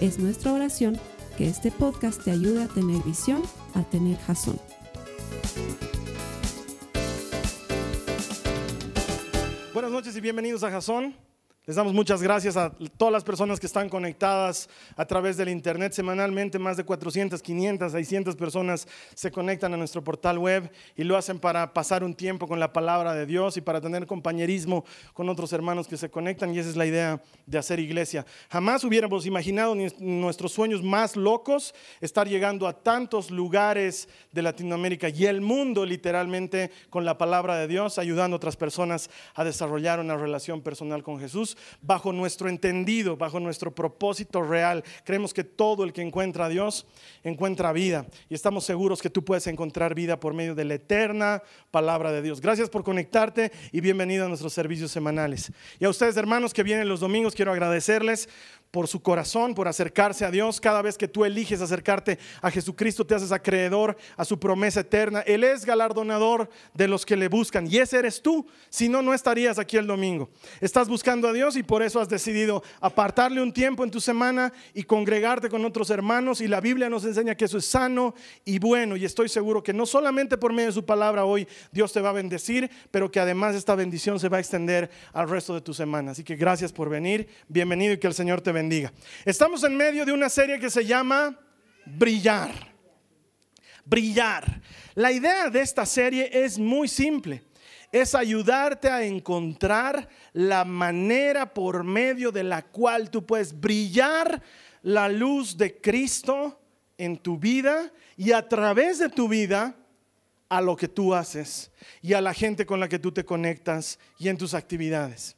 Es nuestra oración que este podcast te ayude a tener visión, a tener jazón. Buenas noches y bienvenidos a Jazón. Les damos muchas gracias a todas las personas que están conectadas a través del Internet. Semanalmente más de 400, 500, 600 personas se conectan a nuestro portal web y lo hacen para pasar un tiempo con la palabra de Dios y para tener compañerismo con otros hermanos que se conectan. Y esa es la idea de hacer iglesia. Jamás hubiéramos imaginado ni nuestros sueños más locos estar llegando a tantos lugares de Latinoamérica y el mundo literalmente con la palabra de Dios, ayudando a otras personas a desarrollar una relación personal con Jesús bajo nuestro entendido, bajo nuestro propósito real. Creemos que todo el que encuentra a Dios encuentra vida y estamos seguros que tú puedes encontrar vida por medio de la eterna palabra de Dios. Gracias por conectarte y bienvenido a nuestros servicios semanales. Y a ustedes hermanos que vienen los domingos, quiero agradecerles por su corazón, por acercarse a Dios. Cada vez que tú eliges acercarte a Jesucristo, te haces acreedor a su promesa eterna. Él es galardonador de los que le buscan. Y ese eres tú. Si no, no estarías aquí el domingo. Estás buscando a Dios y por eso has decidido apartarle un tiempo en tu semana y congregarte con otros hermanos. Y la Biblia nos enseña que eso es sano y bueno. Y estoy seguro que no solamente por medio de su palabra hoy Dios te va a bendecir, pero que además esta bendición se va a extender al resto de tu semana. Así que gracias por venir. Bienvenido y que el Señor te bendiga. Estamos en medio de una serie que se llama Brillar. Brillar. La idea de esta serie es muy simple. Es ayudarte a encontrar la manera por medio de la cual tú puedes brillar la luz de Cristo en tu vida y a través de tu vida a lo que tú haces y a la gente con la que tú te conectas y en tus actividades.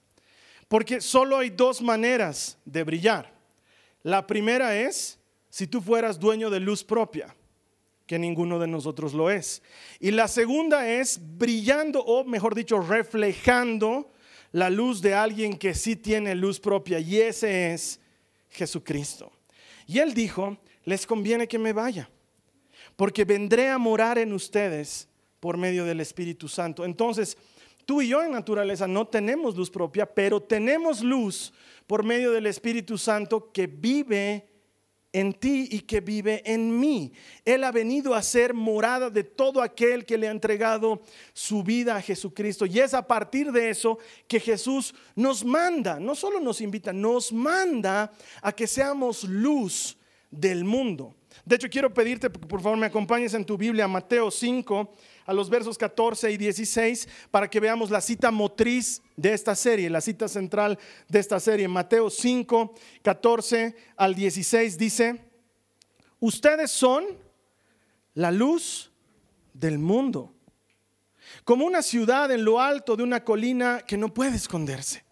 Porque solo hay dos maneras de brillar. La primera es si tú fueras dueño de luz propia, que ninguno de nosotros lo es. Y la segunda es brillando, o mejor dicho, reflejando la luz de alguien que sí tiene luz propia, y ese es Jesucristo. Y él dijo, les conviene que me vaya, porque vendré a morar en ustedes por medio del Espíritu Santo. Entonces, Tú y yo en naturaleza no tenemos luz propia, pero tenemos luz por medio del Espíritu Santo que vive en ti y que vive en mí. Él ha venido a ser morada de todo aquel que le ha entregado su vida a Jesucristo. Y es a partir de eso que Jesús nos manda, no solo nos invita, nos manda a que seamos luz del mundo. De hecho, quiero pedirte por favor me acompañes en tu Biblia, Mateo 5, a los versos 14 y 16 para que veamos la cita motriz de esta serie, la cita central de esta serie. Mateo 5, 14 al 16 dice, ustedes son la luz del mundo, como una ciudad en lo alto de una colina que no puede esconderse.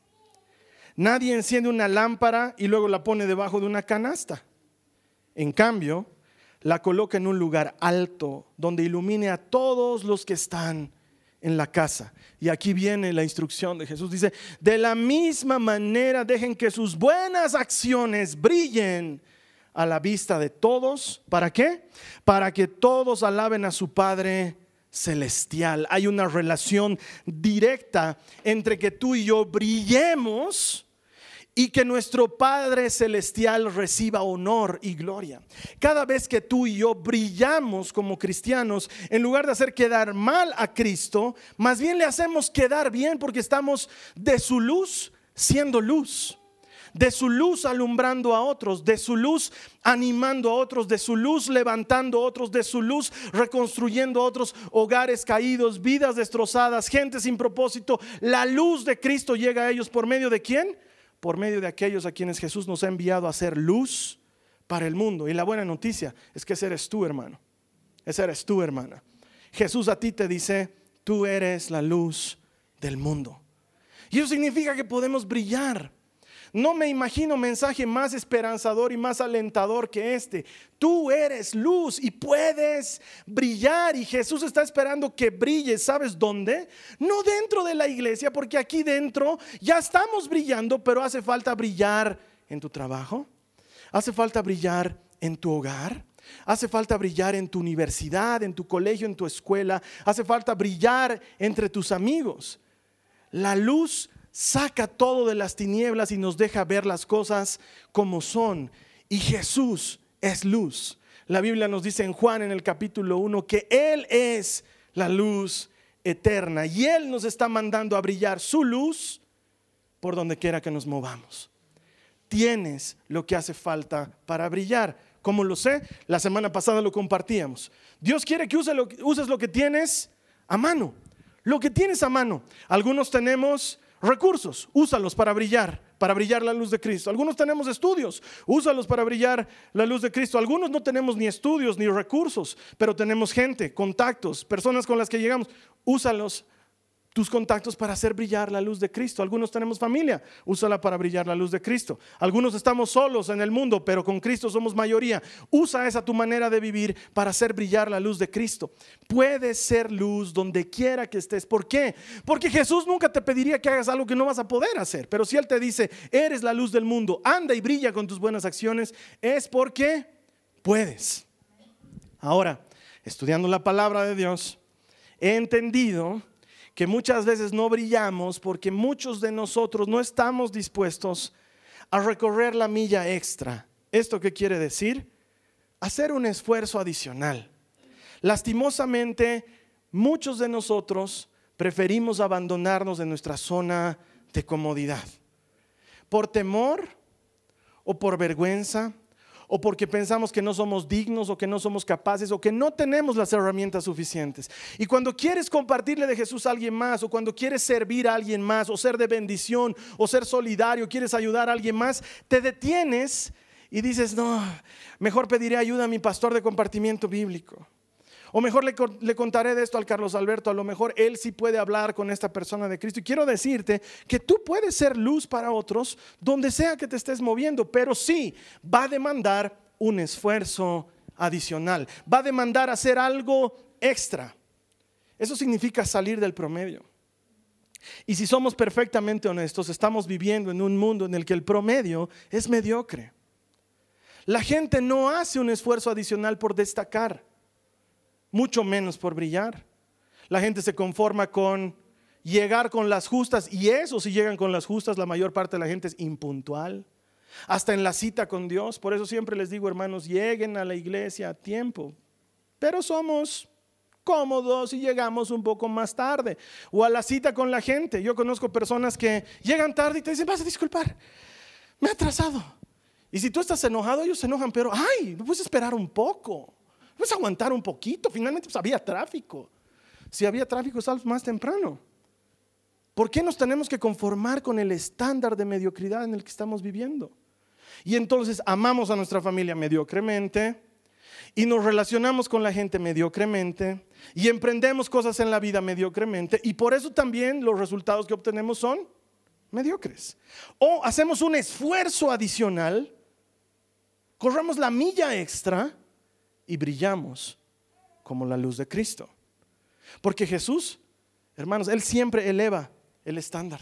Nadie enciende una lámpara y luego la pone debajo de una canasta. En cambio, la coloca en un lugar alto donde ilumine a todos los que están en la casa. Y aquí viene la instrucción de Jesús. Dice, de la misma manera dejen que sus buenas acciones brillen a la vista de todos. ¿Para qué? Para que todos alaben a su Padre celestial. Hay una relación directa entre que tú y yo brillemos y que nuestro Padre Celestial reciba honor y gloria. Cada vez que tú y yo brillamos como cristianos, en lugar de hacer quedar mal a Cristo, más bien le hacemos quedar bien porque estamos de su luz siendo luz. De su luz alumbrando a otros, de su luz animando a otros, de su luz levantando a otros, de su luz reconstruyendo otros hogares caídos, vidas destrozadas, gente sin propósito. La luz de Cristo llega a ellos por medio de quién? Por medio de aquellos a quienes Jesús nos ha enviado a ser luz para el mundo. Y la buena noticia es que ese eres tú, hermano. Ese eres tú, hermana. Jesús a ti te dice, tú eres la luz del mundo. Y eso significa que podemos brillar. No me imagino mensaje más esperanzador y más alentador que este. Tú eres luz y puedes brillar y Jesús está esperando que brilles. ¿Sabes dónde? No dentro de la iglesia, porque aquí dentro ya estamos brillando, pero hace falta brillar en tu trabajo. Hace falta brillar en tu hogar. Hace falta brillar en tu universidad, en tu colegio, en tu escuela. Hace falta brillar entre tus amigos. La luz saca todo de las tinieblas y nos deja ver las cosas como son. Y Jesús es luz. La Biblia nos dice en Juan en el capítulo 1 que Él es la luz eterna y Él nos está mandando a brillar su luz por donde quiera que nos movamos. Tienes lo que hace falta para brillar. ¿Cómo lo sé? La semana pasada lo compartíamos. Dios quiere que uses lo que tienes a mano. Lo que tienes a mano. Algunos tenemos recursos, úsalos para brillar, para brillar la luz de Cristo. Algunos tenemos estudios, úsalos para brillar la luz de Cristo. Algunos no tenemos ni estudios ni recursos, pero tenemos gente, contactos, personas con las que llegamos, úsalos tus contactos para hacer brillar la luz de Cristo. Algunos tenemos familia, úsala para brillar la luz de Cristo. Algunos estamos solos en el mundo, pero con Cristo somos mayoría. Usa esa tu manera de vivir para hacer brillar la luz de Cristo. Puedes ser luz donde quiera que estés. ¿Por qué? Porque Jesús nunca te pediría que hagas algo que no vas a poder hacer. Pero si Él te dice, eres la luz del mundo, anda y brilla con tus buenas acciones, es porque puedes. Ahora, estudiando la palabra de Dios, he entendido que muchas veces no brillamos porque muchos de nosotros no estamos dispuestos a recorrer la milla extra. ¿Esto qué quiere decir? Hacer un esfuerzo adicional. Lastimosamente, muchos de nosotros preferimos abandonarnos de nuestra zona de comodidad. Por temor o por vergüenza o porque pensamos que no somos dignos o que no somos capaces o que no tenemos las herramientas suficientes. Y cuando quieres compartirle de Jesús a alguien más o cuando quieres servir a alguien más o ser de bendición o ser solidario, quieres ayudar a alguien más, te detienes y dices, no, mejor pediré ayuda a mi pastor de compartimiento bíblico. O mejor le, le, contaré de esto al Carlos Alberto, a lo mejor él sí puede hablar con esta persona de Cristo. Y quiero decirte que tú puedes ser luz para otros donde sea que te estés moviendo, pero sí va a demandar un esfuerzo adicional, va a demandar hacer algo extra. Eso significa salir del promedio. Y si somos perfectamente honestos, estamos viviendo en un mundo en el que el promedio es mediocre. La gente no hace un esfuerzo adicional por destacar mucho menos por brillar. La gente se conforma con llegar con las justas y eso si llegan con las justas, la mayor parte de la gente es impuntual. Hasta en la cita con Dios, por eso siempre les digo, hermanos, lleguen a la iglesia a tiempo. Pero somos cómodos y llegamos un poco más tarde. O a la cita con la gente. Yo conozco personas que llegan tarde y te dicen, vas a disculpar, me he atrasado. Y si tú estás enojado, ellos se enojan, pero, ay, me puedes esperar un poco. Vamos a aguantar un poquito. Finalmente pues, había tráfico. Si había tráfico, sal más temprano. ¿Por qué nos tenemos que conformar con el estándar de mediocridad en el que estamos viviendo? Y entonces amamos a nuestra familia mediocremente y nos relacionamos con la gente mediocremente y emprendemos cosas en la vida mediocremente y por eso también los resultados que obtenemos son mediocres. O hacemos un esfuerzo adicional, corremos la milla extra y brillamos como la luz de Cristo. Porque Jesús, hermanos, Él siempre eleva el estándar.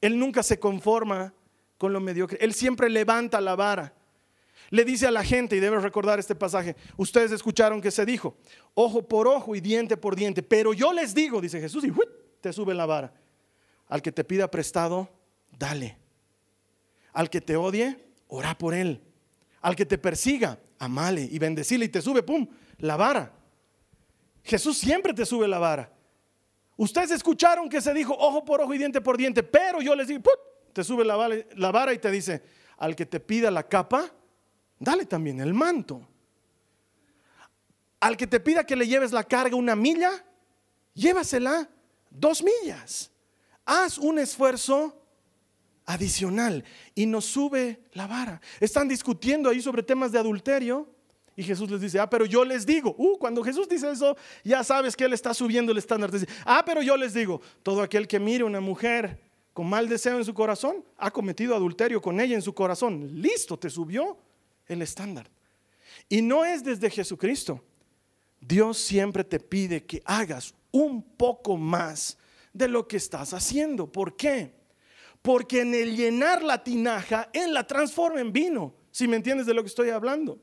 Él nunca se conforma con lo mediocre. Él siempre levanta la vara. Le dice a la gente, y debes recordar este pasaje, ustedes escucharon que se dijo, ojo por ojo y diente por diente, pero yo les digo, dice Jesús, y te sube la vara. Al que te pida prestado, dale. Al que te odie, ora por él. Al que te persiga, amale y bendecile y te sube, pum, la vara. Jesús siempre te sube la vara. Ustedes escucharon que se dijo ojo por ojo y diente por diente, pero yo les digo, ¡pum! te sube la la vara y te dice, al que te pida la capa, dale también el manto. Al que te pida que le lleves la carga una milla, llévasela dos millas. Haz un esfuerzo adicional y nos sube la vara. Están discutiendo ahí sobre temas de adulterio y Jesús les dice, ah, pero yo les digo, uh, cuando Jesús dice eso, ya sabes que Él está subiendo el estándar. Dice, ah, pero yo les digo, todo aquel que mire una mujer con mal deseo en su corazón, ha cometido adulterio con ella en su corazón. Listo, te subió el estándar. Y no es desde Jesucristo. Dios siempre te pide que hagas un poco más de lo que estás haciendo. ¿Por qué? Porque en el llenar la tinaja, Él la transforma en vino. Si me entiendes de lo que estoy hablando.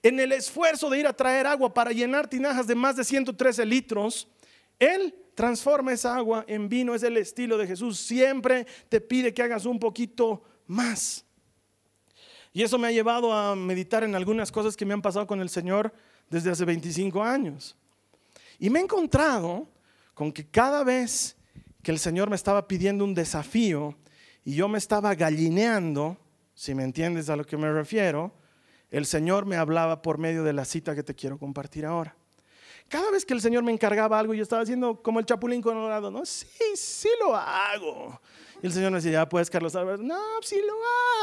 En el esfuerzo de ir a traer agua para llenar tinajas de más de 113 litros, Él transforma esa agua en vino. Es el estilo de Jesús. Siempre te pide que hagas un poquito más. Y eso me ha llevado a meditar en algunas cosas que me han pasado con el Señor desde hace 25 años. Y me he encontrado con que cada vez que el Señor me estaba pidiendo un desafío y yo me estaba gallineando, si me entiendes a lo que me refiero, el Señor me hablaba por medio de la cita que te quiero compartir ahora. Cada vez que el Señor me encargaba algo, yo estaba haciendo como el chapulín colorado, no, sí, sí lo hago. Y el Señor me decía, ya puedes, Carlos Álvarez. No, sí lo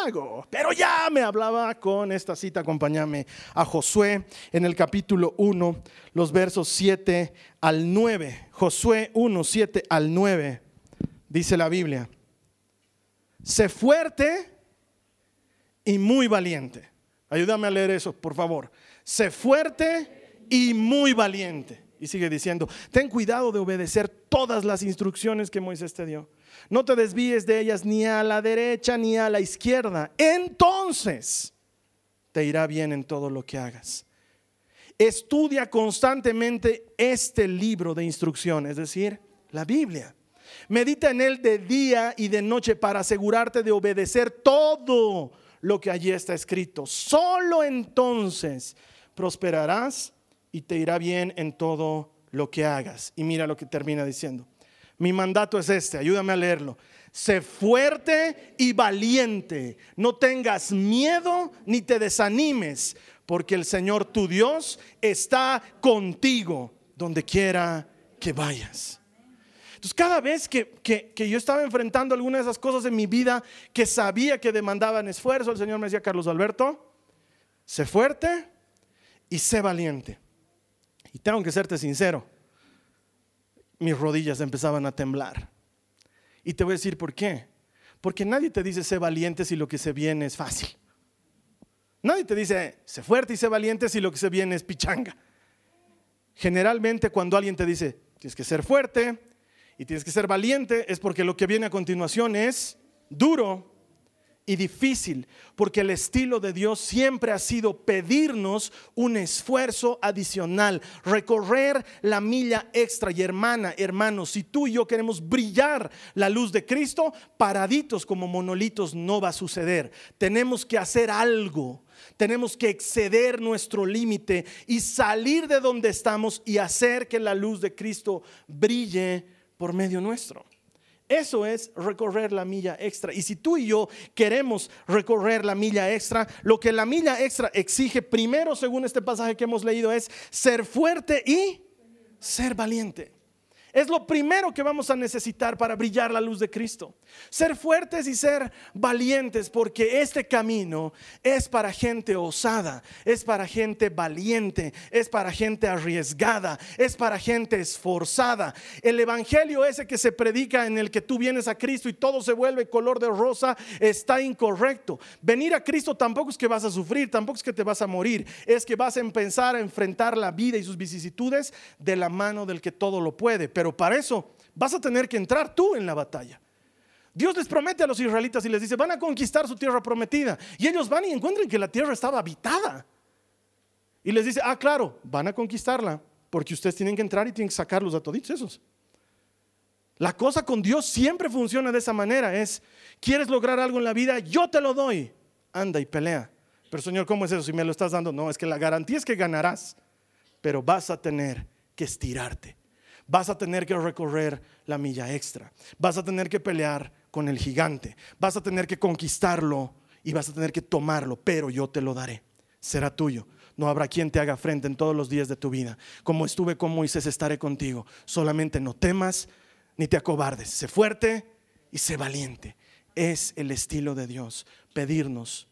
hago. Pero ya me hablaba con esta cita. Acompáñame a Josué en el capítulo 1, los versos 7 al 9. Josué 1, 7 al 9. Dice la Biblia. Sé fuerte y muy valiente. Ayúdame a leer eso, por favor. Sé fuerte y muy valiente. Y sigue diciendo, ten cuidado de obedecer todas las instrucciones que Moisés te dio no te desvíes de ellas ni a la derecha ni a la izquierda. Entonces te irá bien en todo lo que hagas. Estudia constantemente este libro de instrucciones, es decir, la Biblia. Medita en él de día y de noche para asegurarte de obedecer todo lo que allí está escrito. Solo entonces prosperarás y te irá bien en todo lo que hagas. Y mira lo que termina diciendo. Mi mandato es este, ayúdame a leerlo. Sé fuerte y valiente. No tengas miedo ni te desanimes, porque el Señor tu Dios está contigo donde quiera que vayas. Entonces, cada vez que, que, yo estaba enfrentando alguna de esas cosas en mi vida que sabía que demandaban esfuerzo, el Señor me decía, Carlos Alberto, sé fuerte y sé valiente. Y tengo que serte sincero mis rodillas empezaban a temblar. Y te voy a decir por qué. Porque nadie te dice sé valiente si lo que se viene es fácil. Nadie te dice sé fuerte y sé valiente si lo que se viene es pichanga. Generalmente cuando alguien te dice tienes que ser fuerte y tienes que ser valiente es porque lo que viene a continuación es duro y difícil, porque el estilo de Dios siempre ha sido pedirnos un esfuerzo adicional, recorrer la milla extra. Y hermana, hermano, si tú y yo queremos brillar la luz de Cristo, paraditos como monolitos no va a suceder. Tenemos que hacer algo. Tenemos que exceder nuestro límite y salir de donde estamos y hacer que la luz de Cristo brille por medio nuestro. Eso es recorrer la milla extra. Y si tú y yo queremos recorrer la milla extra, lo que la milla extra exige primero, según este pasaje que hemos leído, es ser fuerte y ser valiente. Es lo primero que vamos a necesitar para brillar la luz de Cristo. Ser fuertes y ser valientes porque este camino es para gente osada, es para gente valiente, es para gente arriesgada, es para gente esforzada. El evangelio ese que se predica en el que tú vienes a Cristo y todo se vuelve color de rosa está incorrecto. Venir a Cristo tampoco es que vas a sufrir, tampoco es que te vas a morir, es que vas a empezar a enfrentar la vida y sus vicisitudes de la mano del que todo lo puede pero para eso vas a tener que entrar tú en la batalla. Dios les promete a los israelitas y les dice, van a conquistar su tierra prometida. Y ellos van y encuentran que la tierra estaba habitada. Y les dice, ah, claro, van a conquistarla, porque ustedes tienen que entrar y tienen que sacarlos a todos esos. La cosa con Dios siempre funciona de esa manera. Es, ¿quieres lograr algo en la vida? Yo te lo doy. Anda y pelea. Pero Señor, ¿cómo es eso si me lo estás dando? No, es que la garantía es que ganarás, pero vas a tener que estirarte vas a tener que recorrer la milla extra, vas a tener que pelear con el gigante, vas a tener que conquistarlo y vas a tener que tomarlo, pero yo te lo daré, será tuyo. No habrá quien te haga frente en todos los días de tu vida. Como estuve con Moisés, estaré contigo. Solamente no temas ni te acobardes. Sé fuerte y sé valiente. Es el estilo de Dios, pedirnos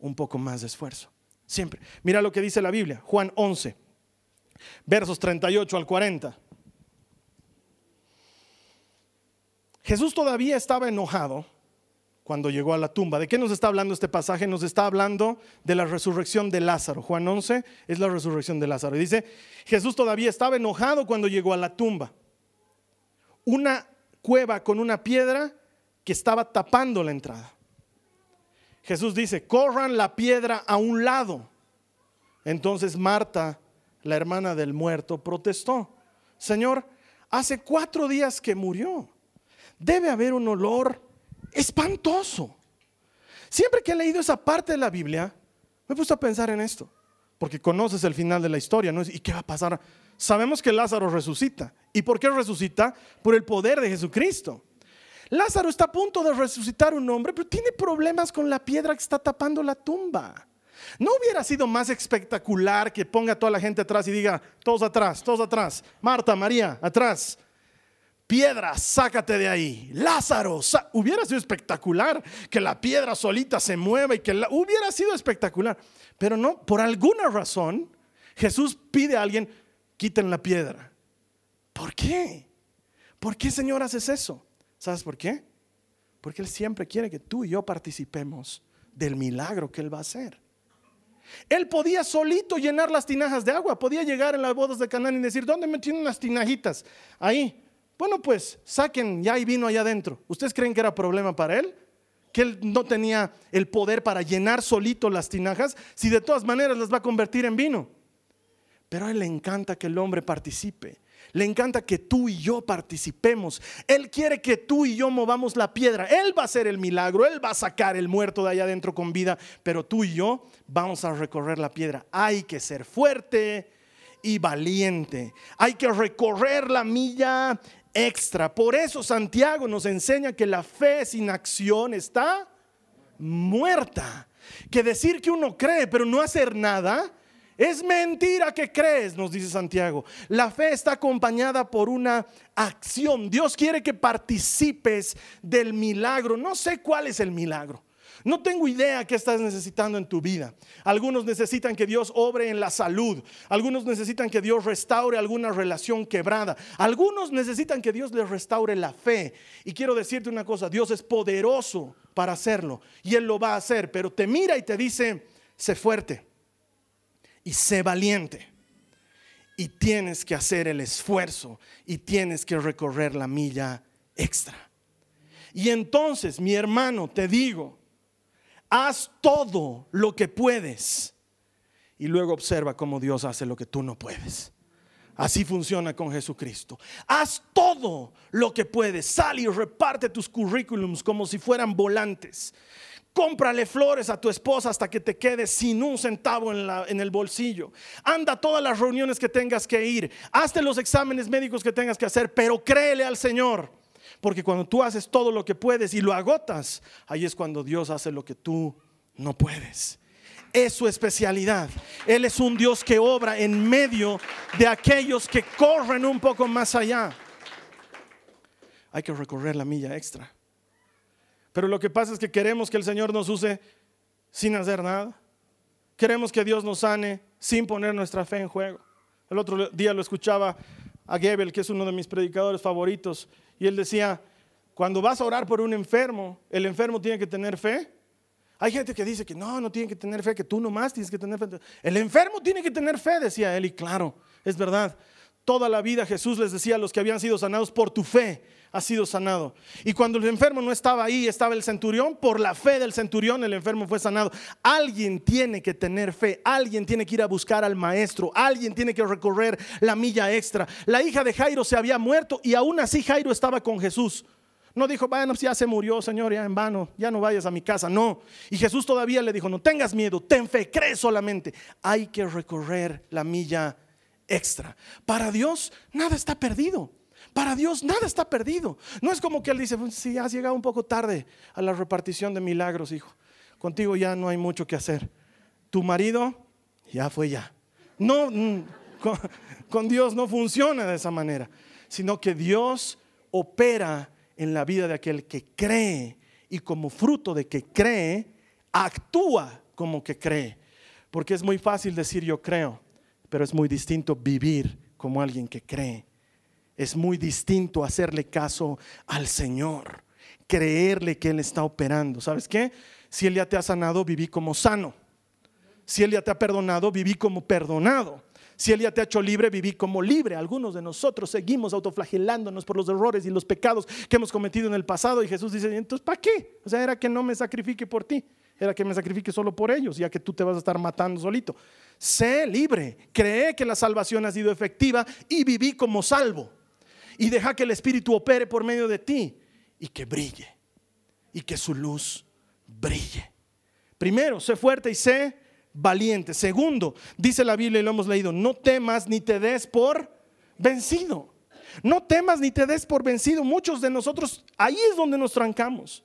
un poco más de esfuerzo. Siempre. Mira lo que dice la Biblia, Juan 11, versos 38 al 40. Jesús todavía estaba enojado cuando llegó a la tumba. ¿De qué nos está hablando este pasaje? Nos está hablando de la resurrección de Lázaro. Juan 11 es la resurrección de Lázaro. Y dice, Jesús todavía estaba enojado cuando llegó a la tumba. Una cueva con una piedra que estaba tapando la entrada. Jesús dice, corran la piedra a un lado. Entonces Marta, la hermana del muerto, protestó. Señor, hace cuatro días que murió. Debe haber un olor espantoso. Siempre que he leído esa parte de la Biblia, me he puesto a pensar en esto, porque conoces el final de la historia, ¿no? ¿Y qué va a pasar? Sabemos que Lázaro resucita. ¿Y por qué resucita? Por el poder de Jesucristo. Lázaro está a punto de resucitar un hombre, pero tiene problemas con la piedra que está tapando la tumba. ¿No hubiera sido más espectacular que ponga toda la gente atrás y diga, todos atrás, todos atrás, Marta, María, atrás? Piedra, sácate de ahí. Lázaro, hubiera sido espectacular que la piedra solita se mueva y que la... hubiera sido espectacular. Pero no, por alguna razón, Jesús pide a alguien, quiten la piedra. ¿Por qué? ¿Por qué, Señor, haces eso? ¿Sabes por qué? Porque Él siempre quiere que tú y yo participemos del milagro que Él va a hacer. Él podía solito llenar las tinajas de agua, podía llegar en las bodas de Canaán y decir, ¿dónde me tienen unas tinajitas? Ahí, bueno, pues saquen, ya hay vino allá adentro. ¿Ustedes creen que era problema para él? Que él no tenía el poder para llenar solito las tinajas, si de todas maneras las va a convertir en vino. Pero a él le encanta que el hombre participe. Le encanta que tú y yo participemos. Él quiere que tú y yo movamos la piedra. Él va a hacer el milagro. Él va a sacar el muerto de allá adentro con vida. Pero tú y yo vamos a recorrer la piedra. Hay que ser fuerte y valiente. Hay que recorrer la milla extra. Por eso Santiago nos enseña que la fe sin acción está muerta. Que decir que uno cree pero no hacer nada es mentira que crees, nos dice Santiago. La fe está acompañada por una acción. Dios quiere que participes del milagro. No sé cuál es el milagro. No tengo idea qué estás necesitando en tu vida. Algunos necesitan que Dios obre en la salud. Algunos necesitan que Dios restaure alguna relación quebrada. Algunos necesitan que Dios les restaure la fe. Y quiero decirte una cosa, Dios es poderoso para hacerlo. Y Él lo va a hacer. Pero te mira y te dice, sé fuerte y sé valiente. Y tienes que hacer el esfuerzo y tienes que recorrer la milla extra. Y entonces, mi hermano, te digo, haz todo lo que puedes y luego observa cómo Dios hace lo que tú no puedes. Así funciona con Jesucristo. Haz todo lo que puedes. Sal y reparte tus currículums como si fueran volantes. Cómprale flores a tu esposa hasta que te quedes sin un centavo en, en, el bolsillo. Anda a todas las reuniones que tengas que ir. Hazte los exámenes médicos que tengas que hacer, pero créele al Señor. Porque cuando tú haces todo lo que puedes y lo agotas, ahí es cuando Dios hace lo que tú no puedes. Es su especialidad. Él es un Dios que obra en medio de aquellos que corren un poco más allá. Hay que recorrer la milla extra. Pero lo que pasa es que queremos que el Señor nos use sin hacer nada. Queremos que Dios nos sane sin poner nuestra fe en juego. El otro día lo escuchaba a Gebel, que es uno de mis predicadores favoritos, y él decía, cuando vas a orar por un enfermo, el enfermo tiene que tener fe. Hay gente que dice que no, no tiene que tener fe, que tú nomás tienes que tener fe. El enfermo tiene que tener fe, decía él, y claro, es verdad. Toda la vida Jesús les decía a los que habían sido sanados por tu fe, ha sido sanado. Y cuando el enfermo no estaba ahí, estaba el centurión, por la fe del centurión el enfermo fue sanado. Alguien tiene que tener fe, alguien tiene que ir a buscar al maestro, alguien tiene que recorrer la milla extra. La hija de Jairo se había muerto y aún así Jairo estaba con Jesús. No dijo, bueno, ya se murió, Señor, ya en vano, ya no vayas a mi casa. No. Y Jesús todavía le dijo, no tengas miedo, ten fe, cree solamente. Hay que recorrer la milla extra. Para Dios nada está perdido. Para Dios nada está perdido. No es como que Él dice, si has llegado un poco tarde a la repartición de milagros, hijo. Contigo ya no hay mucho que hacer. Tu marido ya fue ya. No, mm, con, con Dios no funciona de esa manera, sino que Dios opera en la vida de aquel que cree y como fruto de que cree, actúa como que cree. Porque es muy fácil decir yo creo, pero es muy distinto vivir como alguien que cree es muy distinto hacerle caso al Señor, creerle que Él está operando. ¿Sabes qué? Si Él ya te ha sanado, viví como sano. Si Él ya te ha perdonado, viví como perdonado. Si Él ya te ha hecho libre, viví como libre. Algunos de nosotros seguimos autoflagelándonos por los errores y los pecados que hemos cometido en el pasado. Y Jesús dice, entonces, ¿para qué? O sea, era que no me sacrifique por ti. Era que me sacrifique solo por ellos, ya que tú te vas a estar matando solito. Sé libre. Cree que la salvación ha sido efectiva y viví como salvo. Y deja que el Espíritu opere por medio de ti y que brille. Y que su luz brille. Primero, sé fuerte y sé valiente. Segundo, dice la Biblia y lo hemos leído, no temas ni te des por vencido. No temas ni te des por vencido. Muchos de nosotros, ahí es donde nos trancamos.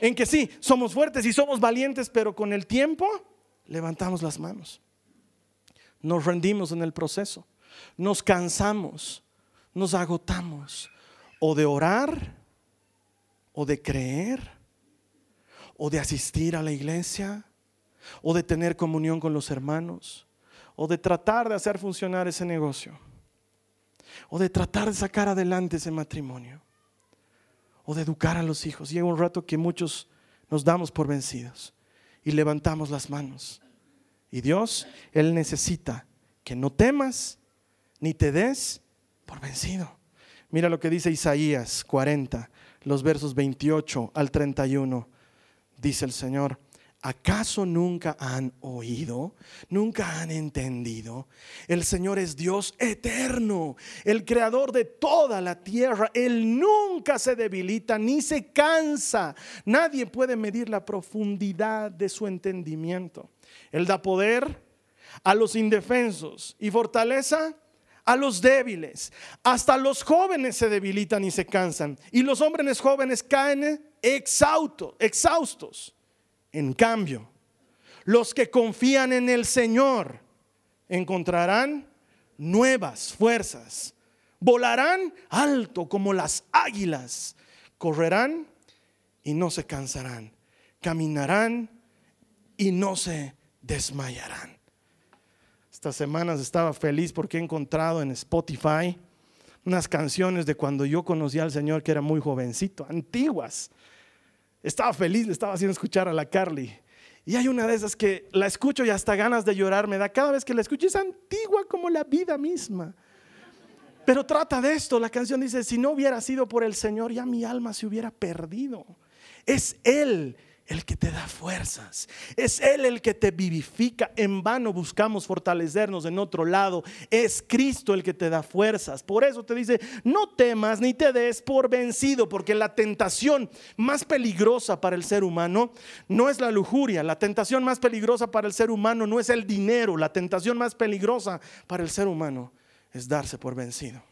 En que sí, somos fuertes y somos valientes, pero con el tiempo levantamos las manos. Nos rendimos en el proceso. Nos cansamos. Nos agotamos. O de orar, o de creer, o de asistir a la iglesia, o de tener comunión con los hermanos, o de tratar de hacer funcionar ese negocio, o de tratar de sacar adelante ese matrimonio, o de educar a los hijos. Llega un rato que muchos nos damos por vencidos y levantamos las manos. Y Dios, Él necesita que no temas ni te des por vencido. Mira lo que dice Isaías 40, los versos 28 al 31. Dice el Señor, ¿Acaso nunca han oído? ¿Nunca han entendido? El Señor es Dios eterno, el creador de toda la tierra. Él nunca se debilita ni se cansa. Nadie puede medir la profundidad de su entendimiento. Él da poder a los indefensos y fortaleza a los débiles. Hasta los jóvenes se debilitan y se cansan. Y los hombres jóvenes caen exhaustos. En cambio, los que confían en el Señor encontrarán nuevas fuerzas, volarán alto como las águilas, correrán y no se cansarán, caminarán y no se desmayarán. Estas semanas estaba feliz porque he encontrado en Spotify unas canciones de cuando yo conocí al Señor que era muy jovencito, antiguas estaba feliz, le estaba haciendo escuchar a la Carly. Y hay una de esas que la escucho y hasta ganas de llorar me da cada vez que la escucho. Es antigua como la vida misma. Pero trata de esto. La canción dice, si no hubiera sido por el Señor, ya mi alma se hubiera perdido. Es Él el que te da fuerzas. Es Él el que te vivifica. En vano buscamos fortalecernos en otro lado. Es Cristo el que te da fuerzas. Por eso te dice, no temas ni te des por vencido, porque la tentación más peligrosa para el ser humano no es la lujuria. La tentación más peligrosa para el ser humano no es el dinero. La tentación más peligrosa para el ser humano es darse por vencido.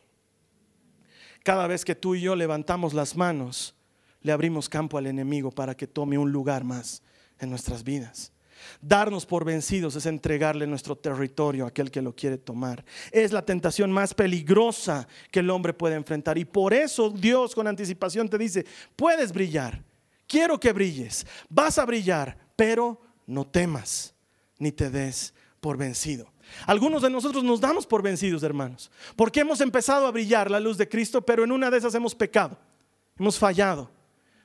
Cada vez que tú y yo levantamos las manos, le abrimos campo al enemigo para que tome un lugar más en nuestras vidas. Darnos por vencidos es entregarle nuestro territorio a aquel que lo quiere tomar. Es la tentación más peligrosa que el hombre puede enfrentar. Y por eso Dios con anticipación te dice, puedes brillar, quiero que brilles, vas a brillar, pero no temas ni te des por vencido. Algunos de nosotros nos damos por vencidos, hermanos, porque hemos empezado a brillar la luz de Cristo, pero en una de esas hemos pecado, hemos fallado.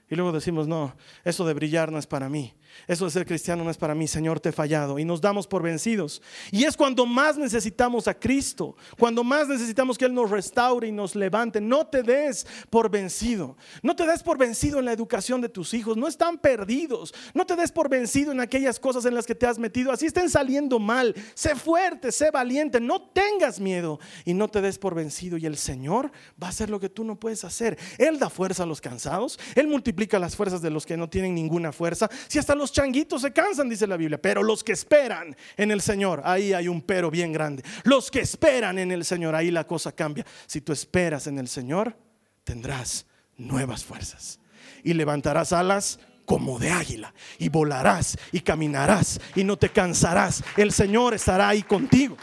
Y luego decimos, no, eso de brillar no es para mí. Eso de ser cristiano no es para mí, Señor, te he fallado. Y nos damos por vencidos. Y es cuando más necesitamos a Cristo, cuando más necesitamos que Él nos restaure y nos levante. No te des por vencido. No te des por vencido en la educación de tus hijos. No están perdidos. No te des por vencido en aquellas cosas en las que te has metido. Así estén saliendo mal. Sé fuerte, sé valiente. No tengas miedo y no te des por vencido. Y el Señor va a hacer lo que tú no puedes hacer. Él da fuerza a los cansados. Él multiplica las fuerzas de los que no tienen ninguna fuerza. Si hasta los los changuitos se cansan, dice la Biblia, pero los que esperan en el Señor, ahí hay un pero bien grande. Los que esperan en el Señor, ahí la cosa cambia. Si tú esperas en el Señor, tendrás nuevas fuerzas y levantarás alas como de águila y volarás y caminarás y no te cansarás. El Señor estará ahí contigo.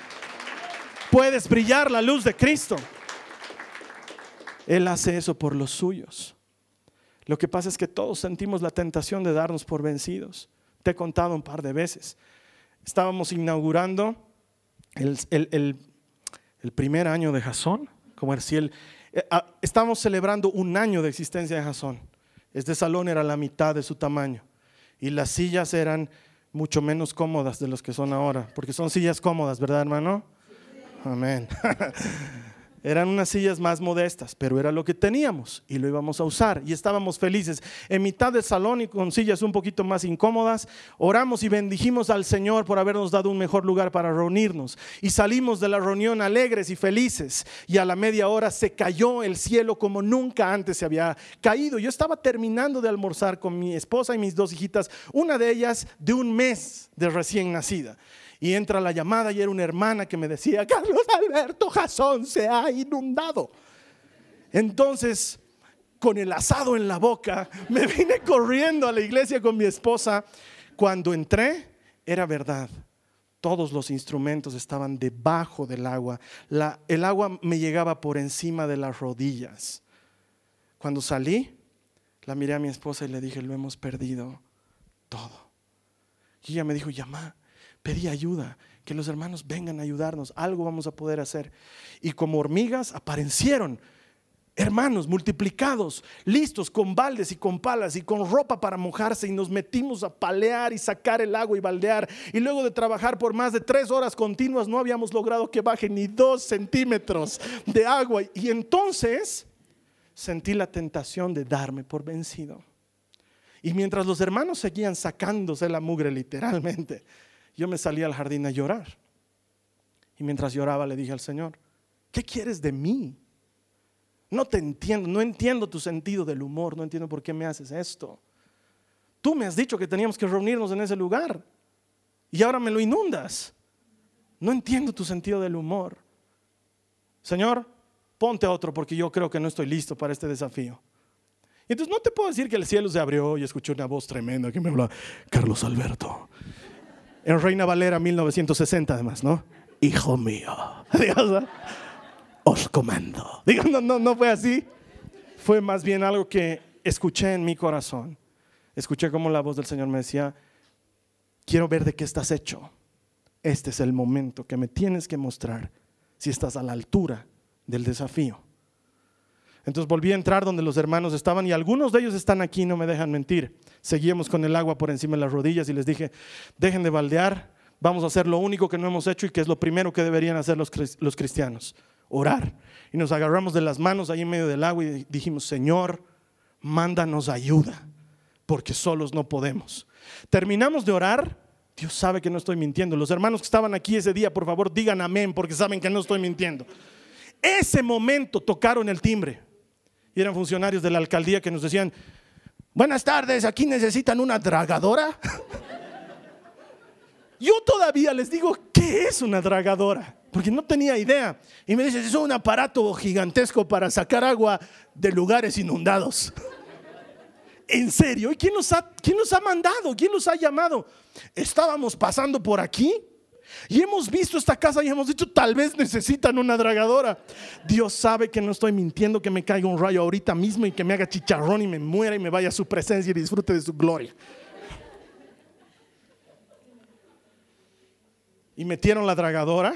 Puedes brillar la luz de Cristo. Él hace eso por los suyos. Lo que pasa es que todos sentimos la tentación de darnos por vencidos. Te he contado un par de veces. Estábamos inaugurando el, primer año de Jasón, como si él... eh, ah, Estábamos celebrando un año de existencia de Jasón. Este salón era la mitad de su tamaño y las sillas eran mucho menos cómodas de los que son ahora, porque son sillas cómodas, ¿verdad, hermano? Amén. Eran unas sillas más modestas, pero era lo que teníamos y lo íbamos a usar y estábamos felices. En mitad del salón y con sillas un poquito más incómodas, oramos y bendijimos al Señor por habernos dado un mejor lugar para reunirnos. Y salimos de la reunión alegres y felices y a la media hora se cayó el cielo como nunca antes se había caído. Yo estaba terminando de almorzar con mi esposa y mis dos hijitas, una de ellas de un mes de recién nacida. Y entra la llamada y era una hermana que me decía, Carlos Alberto Jasón se ha inundado. Entonces, con el asado en la boca, me vine corriendo a la iglesia con mi esposa. Cuando entré, era verdad. Todos los instrumentos estaban debajo del agua. El agua me llegaba por encima de las rodillas. Cuando salí, la miré a mi esposa y le dije, lo hemos perdido todo. Y ella me dijo, llama, pedí ayuda, que los hermanos vengan a ayudarnos, algo vamos a poder hacer. Y como hormigas aparecieron hermanos multiplicados, listos con baldes y con palas y con ropa para mojarse y nos metimos a palear y sacar el agua y baldear. Y luego de trabajar por más de tres horas continuas no habíamos logrado que baje ni dos centímetros de agua. Y entonces sentí la tentación de darme por vencido. Y mientras los hermanos seguían sacándose la mugre literalmente, yo me salí al jardín a llorar. Y mientras lloraba le dije al Señor, ¿qué quieres de mí? No te entiendo, no entiendo tu sentido del humor, no entiendo por qué me haces esto. Tú me has dicho que teníamos que reunirnos en ese lugar y ahora me lo inundas. No entiendo tu sentido del humor. Señor, ponte otro porque yo creo que no estoy listo para este desafío. Entonces no te puedo decir que el cielo se abrió y escuché una voz tremenda que me habló, Carlos Alberto. En Reina Valera 1960 además, ¿no? Hijo mío. Dios, os comando. Digo, no, no, no fue así. Fue más bien algo que escuché en mi corazón. Escuché como la voz del Señor me decía, quiero ver de qué estás hecho. Este es el momento que me tienes que mostrar si estás a la altura del desafío. Entonces volví a entrar donde los hermanos estaban y algunos de ellos están aquí, no me dejan mentir. Seguíamos con el agua por encima de las rodillas y les dije, dejen de baldear, vamos a hacer lo único que no hemos hecho y que es lo primero que deberían hacer los, los cristianos, orar. Y nos agarramos de las manos ahí en medio del agua y dijimos, Señor, mándanos ayuda, porque solos no podemos. Terminamos de orar, Dios sabe que no estoy mintiendo. Los hermanos que estaban aquí ese día, por favor, digan amén, porque saben que no estoy mintiendo. Ese momento tocaron el timbre y eran funcionarios de la alcaldía que nos decían, buenas tardes, aquí necesitan una dragadora. Yo todavía les digo, ¿qué es una dragadora? Porque no tenía idea. Y me dicen, es un aparato gigantesco para sacar agua de lugares inundados. ¿En serio? ¿Y quién nos ha, quién nos ha mandado? ¿Quién nos ha llamado? Estábamos pasando por aquí y hemos visto esta casa y hemos dicho, tal vez necesitan una dragadora. Dios sabe que no estoy mintiendo, que me caiga un rayo ahorita mismo y que me haga chicharrón y me muera y me vaya a su presencia y disfrute de su gloria. Y metieron la dragadora.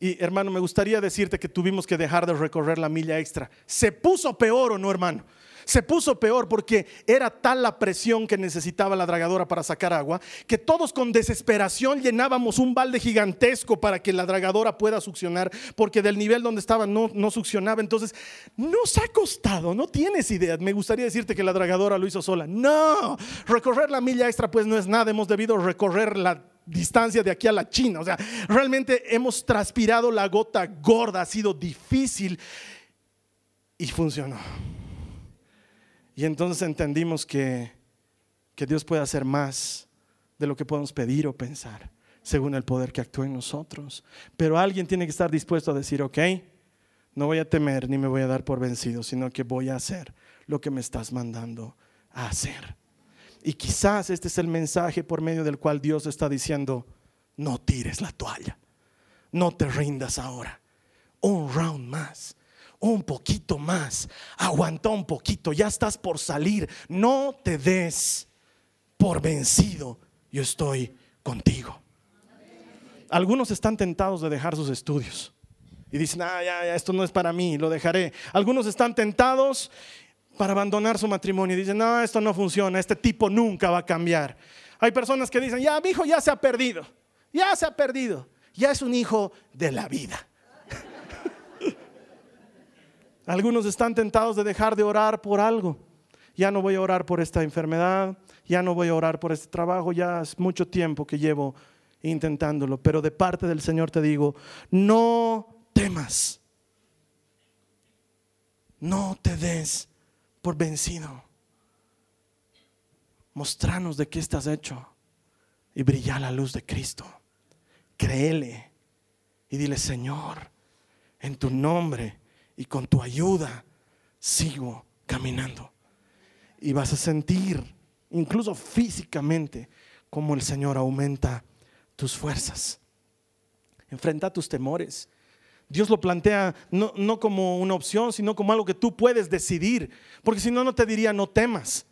Y hermano, me gustaría decirte que tuvimos que dejar de recorrer la milla extra. Se puso peor o no, hermano. Se puso peor porque era tal la presión que necesitaba la dragadora para sacar agua que todos con desesperación llenábamos un balde gigantesco para que la dragadora pueda succionar porque del nivel donde estaba no, no succionaba. Entonces, nos ha costado, no tienes idea. Me gustaría decirte que la dragadora lo hizo sola. No, recorrer la milla extra pues no es nada. Hemos debido recorrer la distancia de aquí a la China. O sea, realmente hemos transpirado la gota gorda, ha sido difícil y funcionó. Y entonces entendimos que, que Dios puede hacer más de lo que podemos pedir o pensar, según el poder que actúa en nosotros. Pero alguien tiene que estar dispuesto a decir, ok, no voy a temer ni me voy a dar por vencido, sino que voy a hacer lo que me estás mandando a hacer. Y quizás este es el mensaje por medio del cual Dios está diciendo, no tires la toalla, no te rindas ahora, un round más, un poquito más, aguanta un poquito, ya estás por salir, no te des por vencido, yo estoy contigo. Algunos están tentados de dejar sus estudios y dicen, ah, ya, ya, esto no es para mí, lo dejaré. Algunos están tentados para abandonar su matrimonio y dicen, no, esto no funciona, este tipo nunca va a cambiar. Hay personas que dicen, ya, mi hijo ya se ha perdido, ya se ha perdido, ya es un hijo de la vida. Algunos están tentados de dejar de orar por algo. Ya no voy a orar por esta enfermedad, ya no voy a orar por este trabajo, ya es mucho tiempo que llevo intentándolo, pero de parte del Señor te digo, no temas. No te des por vencido. Mostranos de qué estás hecho y brilla la luz de Cristo. Créele y dile, Señor, en tu nombre y con tu ayuda sigo caminando. Y vas a sentir, incluso físicamente, como el Señor aumenta tus fuerzas. Enfrenta tus temores. Dios lo plantea no, no, como una opción, sino como algo que tú puedes decidir. Porque si no, no te diría no temas.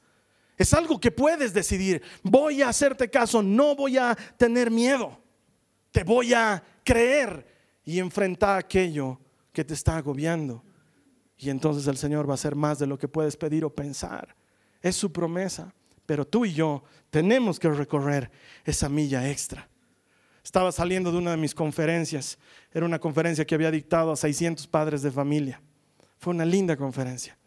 Es algo que puedes decidir. Voy a hacerte caso, no voy a tener miedo. Te voy a creer y enfrentar aquello que te está agobiando. Y entonces el Señor va a hacer más de lo que puedes pedir o pensar. Es su promesa. Pero tú y yo tenemos que recorrer esa milla extra. Estaba saliendo de una de mis conferencias. Era una conferencia que había dictado a 600 padres de familia. Fue una linda conferencia.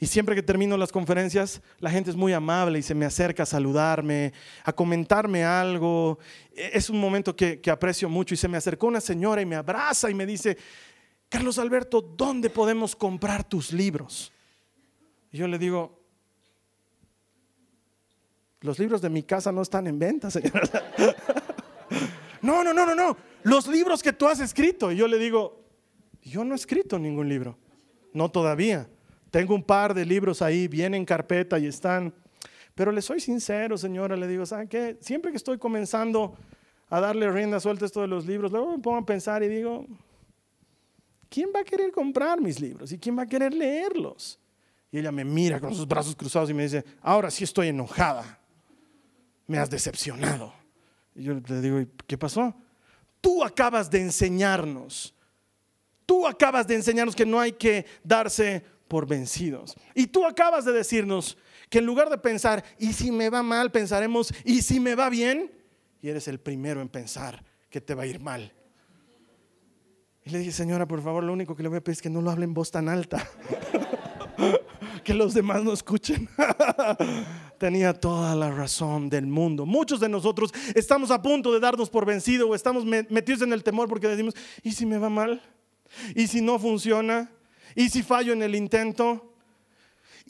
Y siempre que termino las conferencias, la gente es muy amable y se me acerca a saludarme, a comentarme algo. Es un momento que, aprecio mucho. Y se me acercó una señora y me abraza y me dice, Carlos Alberto, ¿dónde podemos comprar tus libros? Y yo le digo, los libros de mi casa no están en venta, señora. No, no, no, no, no. Los libros que tú has escrito. Y yo le digo, yo no he escrito ningún libro. No todavía. Tengo un par de libros ahí, bien en carpeta y están. Pero le soy sincero, señora, le digo, ¿saben qué? Siempre que estoy comenzando a darle rienda suelta a esto de los libros, luego me pongo a pensar y digo, ¿quién va a querer comprar mis libros? ¿Y quién va a querer leerlos? Y ella me mira con sus brazos cruzados y me dice, ahora sí estoy enojada. Me has decepcionado. Y yo le digo, ¿qué pasó? Tú acabas de enseñarnos, tú acabas de enseñarnos que no hay que darse por vencidos. Y tú acabas de decirnos que en lugar de pensar, ¿y si me va mal? Pensaremos, ¿y si me va bien? Y eres el primero en pensar que te va a ir mal. Y le dije, señora, por favor, lo único que le voy a pedir es que no lo hable en voz tan alta. que los demás no escuchen. Tenía toda la razón del mundo. Muchos de nosotros estamos a punto de darnos por vencido o estamos metidos en el temor porque decimos, ¿y si me va mal? ¿Y si no funciona? ¿Y si fallo en el intento?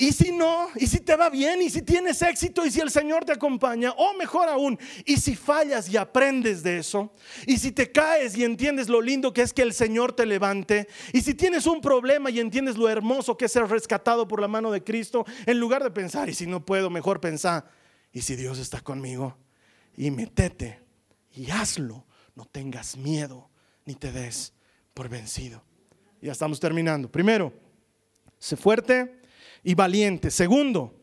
Y si no, y si te va bien, y si tienes éxito, y si el Señor te acompaña, o mejor aún, y si fallas y aprendes de eso, y si te caes y entiendes lo lindo que es que el Señor te levante, y si tienes un problema y entiendes lo hermoso que es ser rescatado por la mano de Cristo, en lugar de pensar, y si no puedo, mejor pensar, y si Dios está conmigo, y metete y hazlo, no tengas miedo, ni te des por vencido. Ya estamos terminando. Primero, sé fuerte y valiente. Segundo,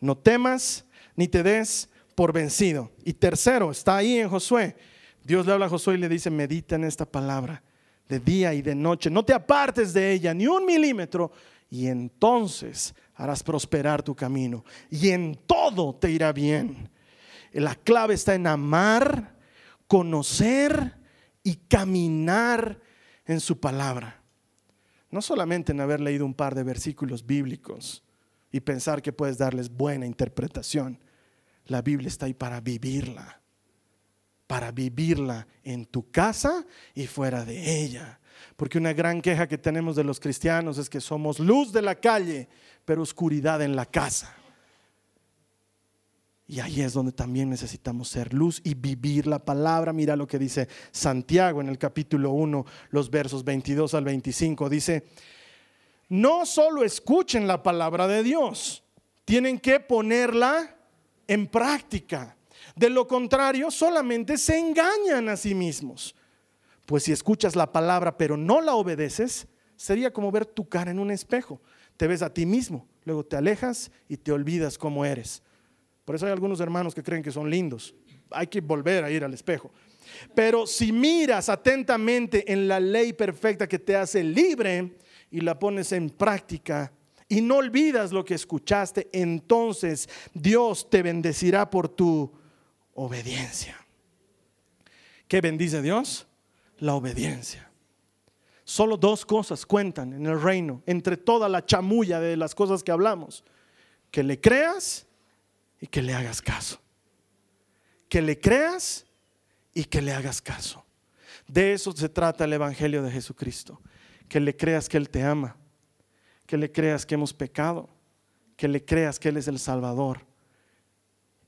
no temas ni te des por vencido. Y tercero, está ahí en Josué. Dios le habla a Josué y le dice, medita en esta palabra de día y de noche. No te apartes de ella ni un milímetro y entonces harás prosperar tu camino y en todo te irá bien. La clave está en amar, conocer y caminar en su palabra. No solamente en haber leído un par de versículos bíblicos, y pensar que puedes darles buena interpretación. La Biblia está ahí para vivirla, para vivirla en tu casa y fuera de ella. Porque una gran queja que tenemos de los cristianos es que somos luz de la calle, pero oscuridad en la casa. Y ahí es donde también necesitamos ser luz y vivir la palabra. Mira lo que dice Santiago en el capítulo 1, los versos 22 al 25. Dice, no solo escuchen la palabra de Dios, tienen que ponerla en práctica. De lo contrario, solamente se engañan a sí mismos. Pues si escuchas la palabra pero no la obedeces, sería como ver tu cara en un espejo. Te ves a ti mismo, luego te alejas y te olvidas cómo eres. Por eso hay algunos hermanos que creen que son lindos. Hay que volver a ir al espejo. Pero si miras atentamente en la ley perfecta que te hace libre y la pones en práctica y no olvidas lo que escuchaste, entonces Dios te bendecirá por tu obediencia. ¿Qué bendice Dios? La obediencia. Solo dos cosas cuentan en el reino, entre toda la chamulla de las cosas que hablamos. Que le creas y que le hagas caso. Que le creas y que le hagas caso. De eso se trata el Evangelio de Jesucristo. Que le creas que Él te ama. Que le creas que hemos pecado. Que le creas que Él es el Salvador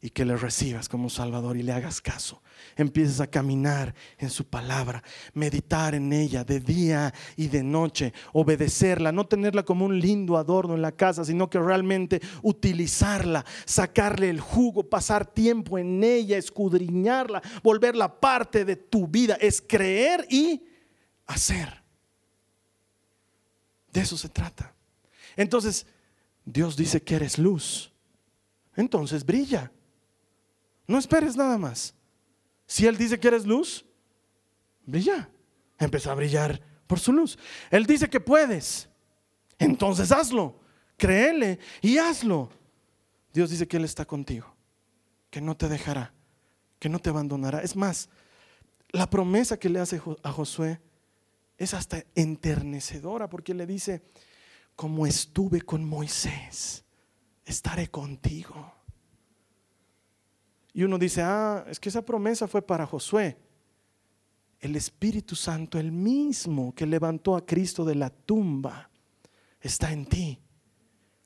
y que le recibas como Salvador y le hagas caso. Empieces a caminar en su palabra, meditar en ella de día y de noche, obedecerla, no tenerla como un lindo adorno en la casa, sino que realmente utilizarla, sacarle el jugo, pasar tiempo en ella, escudriñarla, volverla parte de tu vida. Es creer y hacer. De eso se trata. Entonces, Dios dice que eres luz. Entonces brilla. No esperes nada más. Si Él dice que eres luz, brilla. Empieza a brillar por su luz. Él dice que puedes. Entonces hazlo. Créele y hazlo. Dios dice que Él está contigo, que no te dejará, que no te abandonará. Es más, la promesa que le hace a Josué es hasta enternecedora porque le dice, como estuve con Moisés, estaré contigo. Y uno dice, ah, es que esa promesa fue para Josué. El Espíritu Santo, el mismo que levantó a Cristo de la tumba, está en ti,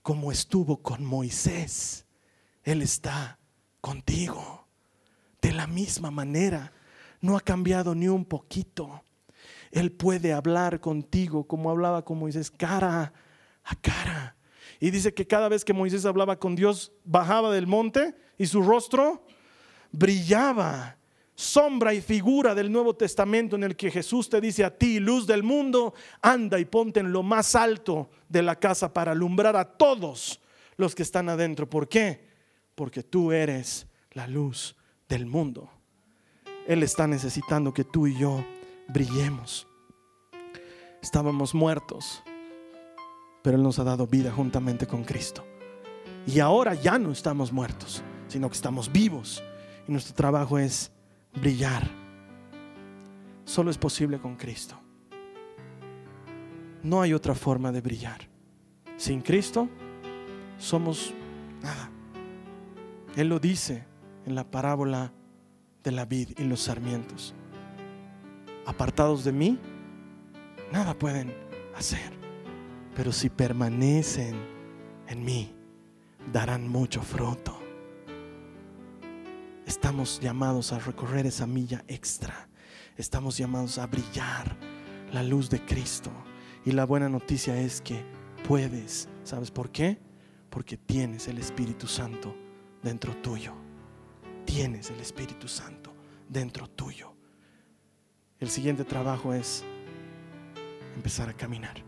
como estuvo con Moisés. Él está contigo. De la misma manera, no ha cambiado ni un poquito. Él puede hablar contigo como hablaba con Moisés, cara a cara. Y dice que cada vez que Moisés hablaba con Dios, bajaba del monte y su rostro brillaba, sombra y figura del Nuevo Testamento en el que Jesús te dice a ti, luz del mundo, anda y ponte en lo más alto de la casa para alumbrar a todos los que están adentro. ¿Por qué? Porque tú eres la luz del mundo. Él está necesitando que tú y yo brillemos. Estábamos muertos, pero Él nos ha dado vida juntamente con Cristo. Y ahora ya no estamos muertos, sino que estamos vivos nuestro trabajo es brillar. Solo es posible con Cristo. No hay otra forma de brillar. Sin Cristo somos nada. Él lo dice en la parábola de la vid y los sarmientos. Apartados de mí, nada pueden hacer. Pero si permanecen en mí, darán mucho fruto. Estamos llamados a recorrer esa milla extra. Estamos llamados a brillar la luz de Cristo. Y la buena noticia es que puedes. ¿Sabes por qué? Porque tienes el Espíritu Santo dentro tuyo. Tienes el Espíritu Santo dentro tuyo. El siguiente trabajo es empezar a caminar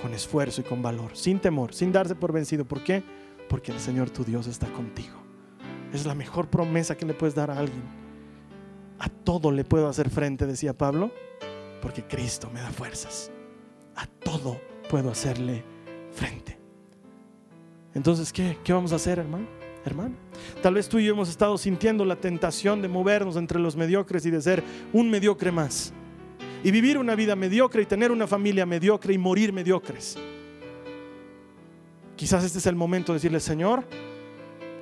con esfuerzo y con valor, sin temor, sin darse por vencido. ¿Por qué? Porque el Señor tu Dios está contigo. Es la mejor promesa que le puedes dar a alguien. A todo le puedo hacer frente, decía Pablo, porque Cristo me da fuerzas. A todo puedo hacerle frente. Entonces, ¿qué, qué vamos a hacer, hermano? Hermano, tal vez tú y yo hemos estado sintiendo la tentación de movernos entre los mediocres y de ser un mediocre más. Y vivir una vida mediocre y tener una familia mediocre y morir mediocres. Quizás este es el momento de decirle, Señor,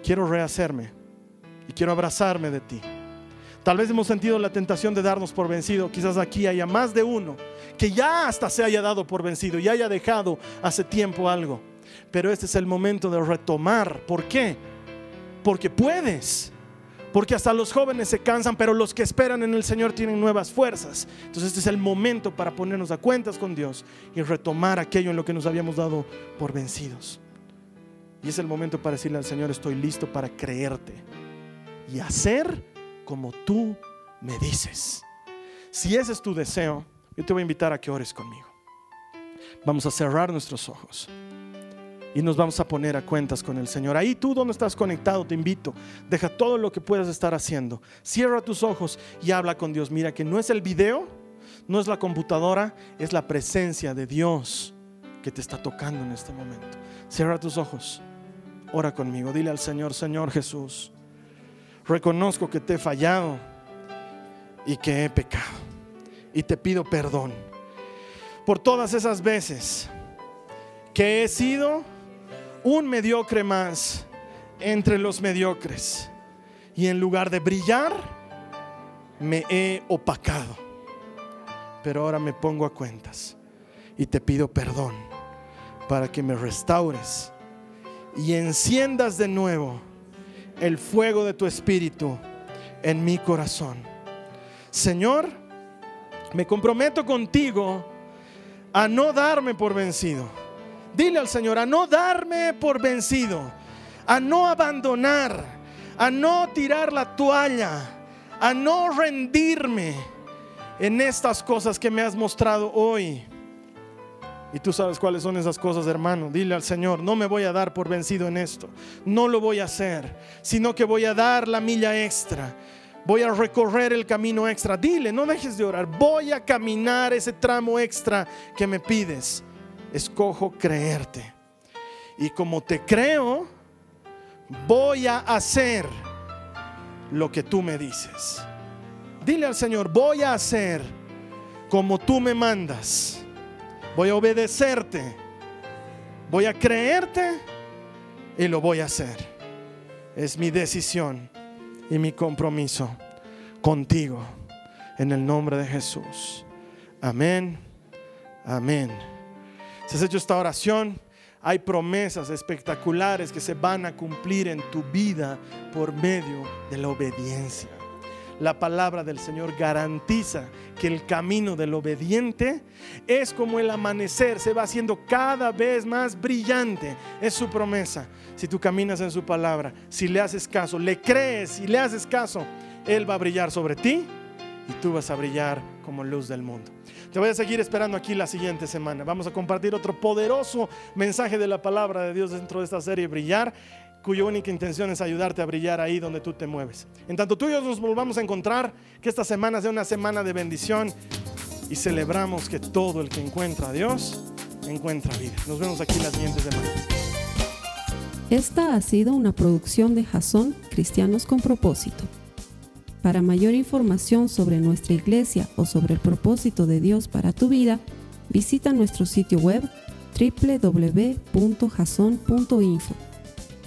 quiero rehacerme y quiero abrazarme de ti. Tal vez hemos sentido la tentación de darnos por vencido. Quizás aquí haya más de uno que ya hasta se haya dado por vencido y haya dejado hace tiempo algo. Pero este es el momento de retomar. ¿Por qué? Porque puedes. Porque hasta los jóvenes se cansan, pero los que esperan en el Señor tienen nuevas fuerzas. Entonces este es el momento para ponernos a cuentas con Dios y retomar aquello en lo que nos habíamos dado por vencidos. Y es el momento para decirle al Señor, estoy listo para creerte y hacer como tú me dices. Si ese es tu deseo, yo te voy a invitar a que ores conmigo. Vamos a cerrar nuestros ojos. y nos vamos a poner a cuentas con el Señor. Ahí tú donde estás conectado, te invito, deja todo lo que puedas estar haciendo. Cierra tus ojos y habla con Dios. Mira que no es el video, no es la computadora, es la presencia de Dios que te está tocando en este momento. Cierra tus ojos. Ora conmigo. Dile al Señor, Señor Jesús, reconozco que te he fallado y que he pecado. Y te pido perdón por todas esas veces que he sido un mediocre más entre los mediocres. Y en lugar de brillar, me he opacado. Pero ahora me pongo a cuentas y te pido perdón para que me restaures y enciendas de nuevo el fuego de tu espíritu en mi corazón. Señor, me comprometo contigo a no darme por vencido Dile al Señor a no darme por vencido, a no abandonar, a no tirar la toalla, a no rendirme en estas cosas que me has mostrado hoy. Y tú sabes cuáles son esas cosas, hermano. Dile al Señor, no me voy a dar por vencido en esto. No lo voy a hacer, sino que voy a dar la milla extra. Voy a recorrer el camino extra. Dile, no dejes de orar. Voy a caminar ese tramo extra que me pides escojo creerte. Y como te creo, voy a hacer lo que tú me dices. Dile al Señor, voy a hacer como tú me mandas. Voy a obedecerte. Voy a creerte y lo voy a hacer. Es mi decisión y mi compromiso contigo. En el nombre de Jesús. Amén. Amén. Si has hecho esta oración, hay promesas espectaculares que se van a cumplir en tu vida por medio de la obediencia. La palabra del Señor garantiza que el camino del obediente es como el amanecer, se va haciendo cada vez más brillante. Es su promesa. Si tú caminas en su palabra, si le haces caso, le crees y le haces caso, Él va a brillar sobre ti y tú vas a brillar como luz del mundo. Te voy a seguir esperando aquí la siguiente semana. Vamos a compartir otro poderoso mensaje de la palabra de Dios dentro de esta serie Brillar, cuya única intención es ayudarte a brillar ahí donde tú te mueves. En tanto tú y yo nos volvamos a encontrar, que esta semana sea una semana de bendición y celebramos que todo el que encuentra a Dios encuentra vida. Nos vemos aquí la siguiente semana. Esta ha sido una producción de Jason Cristianos con propósito. Para mayor información sobre nuestra iglesia o sobre el propósito de Dios para tu vida, visita nuestro sitio web www.jason.info.